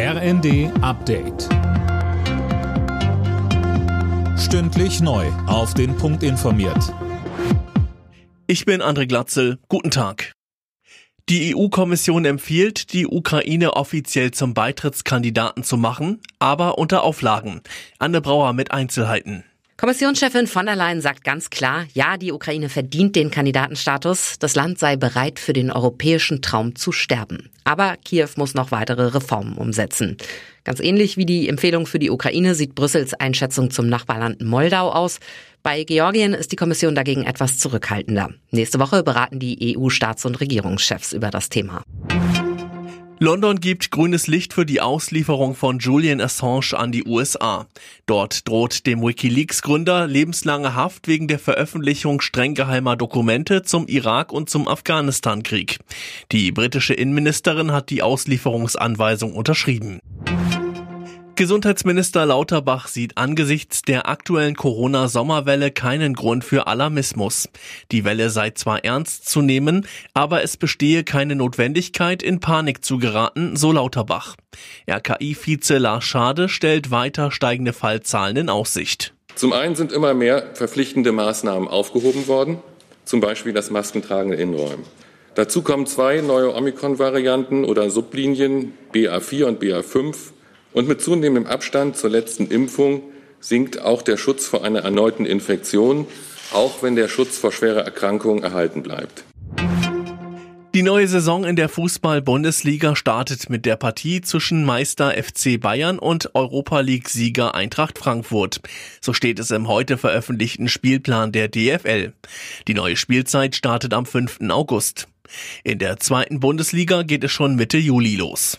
RND Update. Stündlich neu. Auf den Punkt informiert. Ich bin André Glatzel. Guten Tag. Die EU-Kommission empfiehlt, die Ukraine offiziell zum Beitrittskandidaten zu machen, aber unter Auflagen. Anne Brauer mit Einzelheiten. Kommissionschefin von der Leyen sagt ganz klar, ja, die Ukraine verdient den Kandidatenstatus. Das Land sei bereit, für den europäischen Traum zu sterben. Aber Kiew muss noch weitere Reformen umsetzen. Ganz ähnlich wie die Empfehlung für die Ukraine sieht Brüssels Einschätzung zum Nachbarland Moldau aus. Bei Georgien ist die Kommission dagegen etwas zurückhaltender. Nächste Woche beraten die EU-Staats- und Regierungschefs über das Thema. London gibt grünes Licht für die Auslieferung von Julian Assange an die USA. Dort droht dem Wikileaks-Gründer lebenslange Haft wegen der Veröffentlichung streng geheimer Dokumente zum Irak- und zum Afghanistan-Krieg. Die britische Innenministerin hat die Auslieferungsanweisung unterschrieben. Gesundheitsminister Lauterbach sieht angesichts der aktuellen Corona-Sommerwelle keinen Grund für Alarmismus. Die Welle sei zwar ernst zu nehmen, aber es bestehe keine Notwendigkeit, in Panik zu geraten, so Lauterbach. RKI-Vize Lars Schade stellt weiter steigende Fallzahlen in Aussicht. Zum einen sind immer mehr verpflichtende Maßnahmen aufgehoben worden, zum Beispiel das Maskentragen in Innenräumen. Dazu kommen zwei neue Omikron-Varianten oder Sublinien BA4 und BA5 und mit zunehmendem Abstand zur letzten Impfung sinkt auch der Schutz vor einer erneuten Infektion, auch wenn der Schutz vor schwerer Erkrankung erhalten bleibt. Die neue Saison in der Fußball-Bundesliga startet mit der Partie zwischen Meister FC Bayern und Europa League-Sieger Eintracht Frankfurt. So steht es im heute veröffentlichten Spielplan der DFL. Die neue Spielzeit startet am 5. August. In der zweiten Bundesliga geht es schon Mitte Juli los.